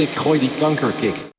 Wist ik, gooi die kankerkick.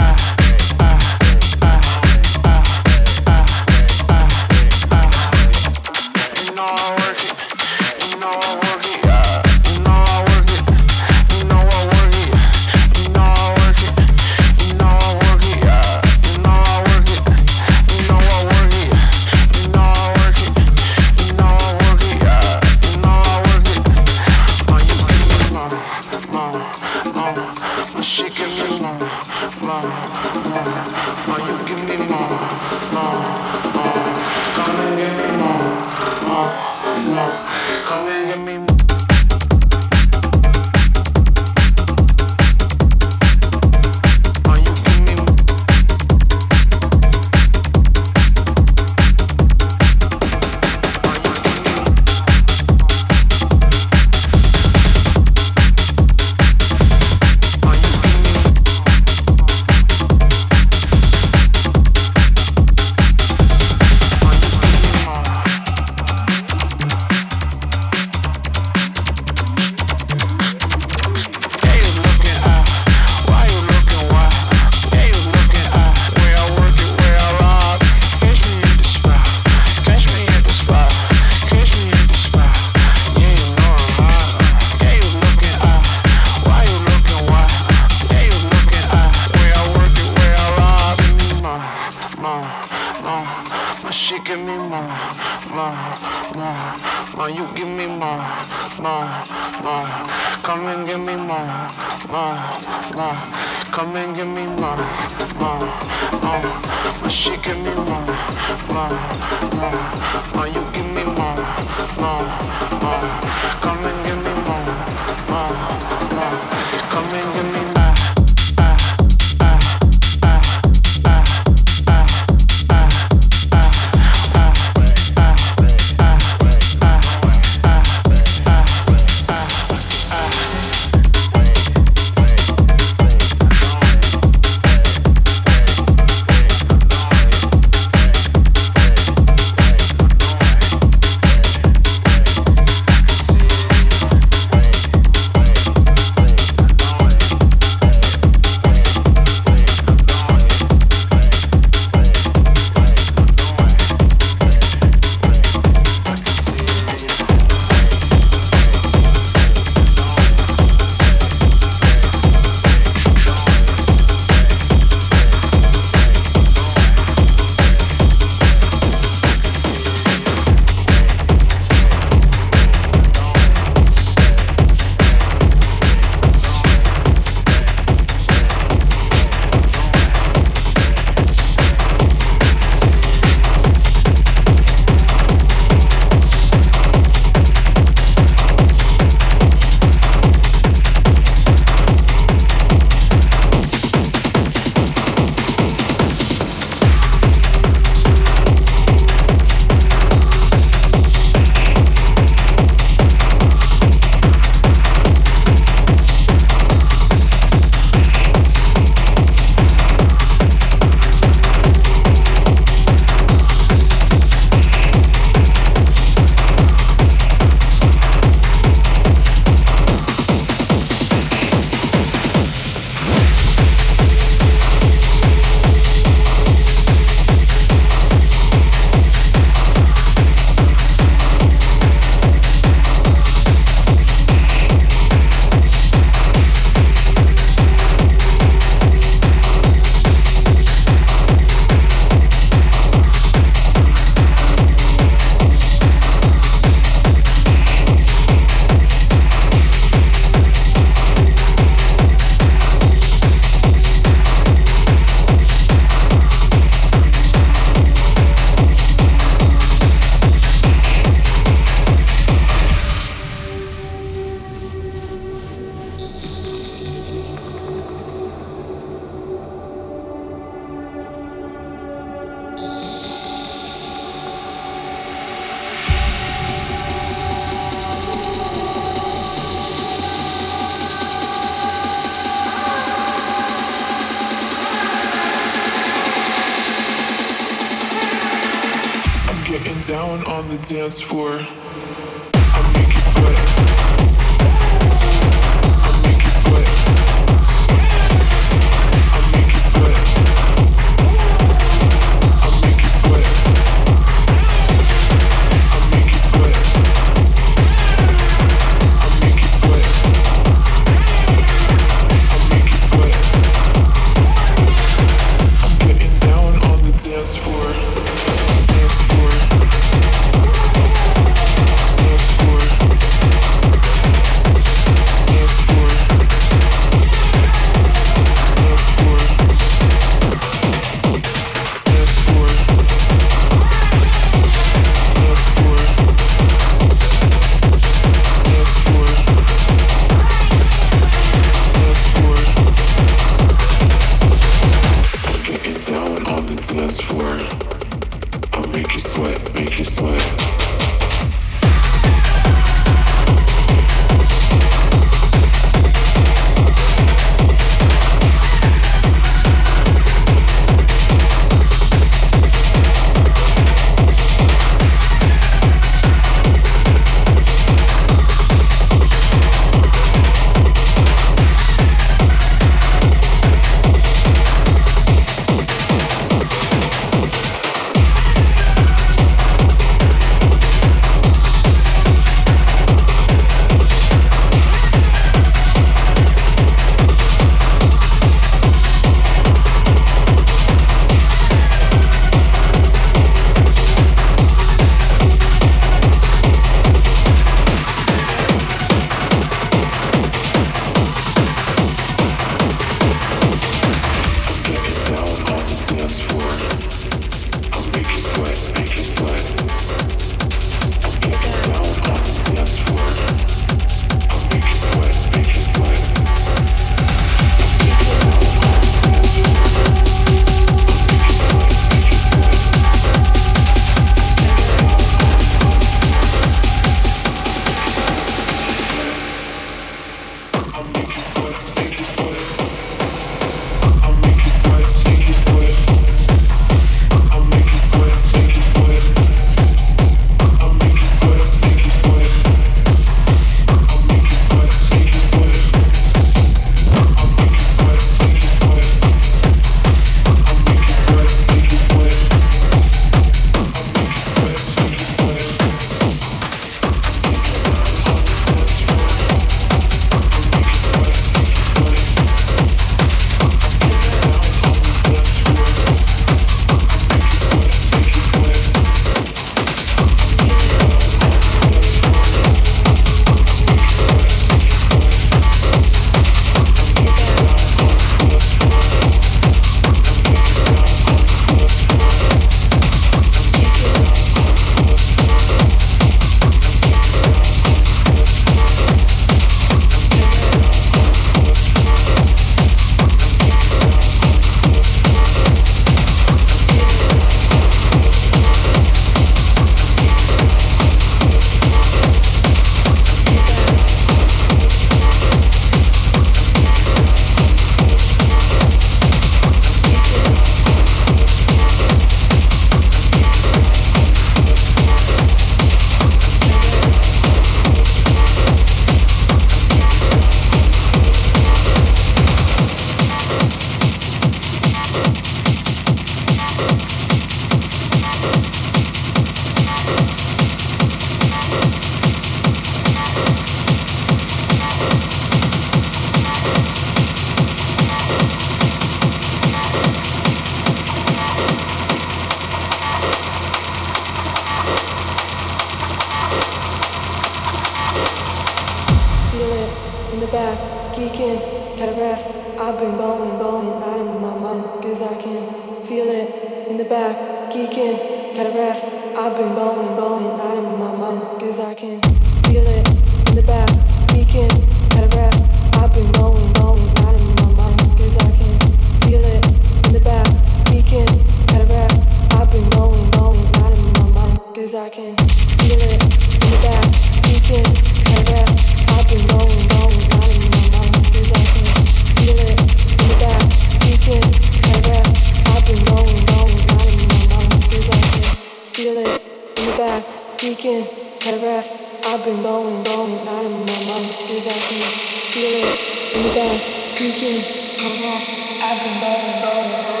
speaking, paragraph. I've been going, going, out of my mind. Is that me? Feel it, in the back, speaking, paragraph. I've been going, going, going.